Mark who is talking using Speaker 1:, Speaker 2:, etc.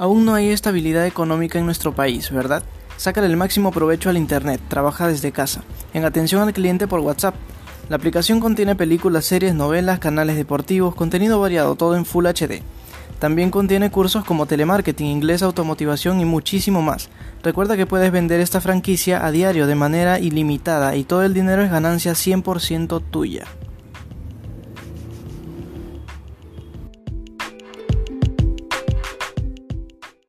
Speaker 1: Aún no hay estabilidad económica en nuestro país, ¿verdad? Sácale el máximo provecho al Internet, trabaja desde casa, en atención al cliente por WhatsApp. La aplicación contiene películas, series, novelas, canales deportivos, contenido variado, todo en Full HD. También contiene cursos como telemarketing, inglés, automotivación y muchísimo más. Recuerda que puedes vender esta franquicia a diario de manera ilimitada y todo el dinero es ganancia 100% tuya.